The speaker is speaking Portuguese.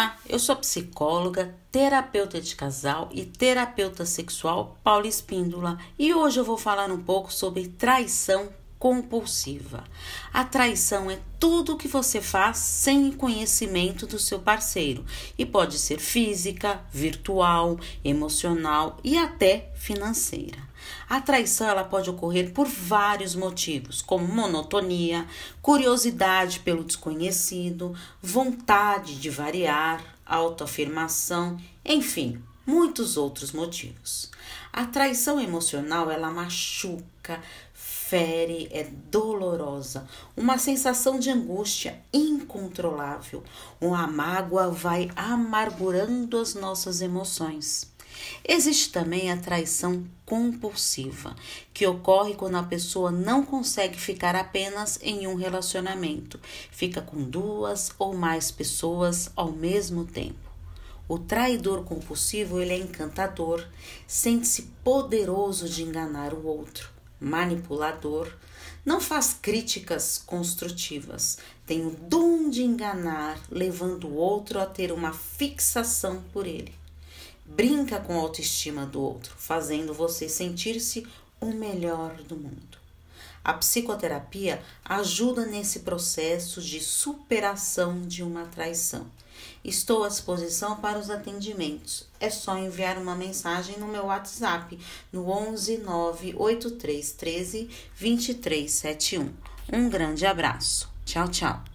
Olá, eu sou psicóloga, terapeuta de casal e terapeuta sexual Paula Espíndola e hoje eu vou falar um pouco sobre traição compulsiva. A traição é tudo o que você faz sem conhecimento do seu parceiro e pode ser física, virtual, emocional e até financeira. A traição ela pode ocorrer por vários motivos, como monotonia, curiosidade pelo desconhecido, vontade de variar, autoafirmação, enfim, muitos outros motivos. A traição emocional ela machuca, fere, é dolorosa, uma sensação de angústia incontrolável. Uma mágoa vai amargurando as nossas emoções. Existe também a traição compulsiva, que ocorre quando a pessoa não consegue ficar apenas em um relacionamento, fica com duas ou mais pessoas ao mesmo tempo. O traidor compulsivo ele é encantador, sente-se poderoso de enganar o outro, manipulador, não faz críticas construtivas, tem o dom de enganar, levando o outro a ter uma fixação por ele brinca com a autoestima do outro, fazendo você sentir-se o melhor do mundo. A psicoterapia ajuda nesse processo de superação de uma traição. Estou à disposição para os atendimentos. É só enviar uma mensagem no meu WhatsApp no 11 983 13 2371. Um grande abraço. Tchau, tchau.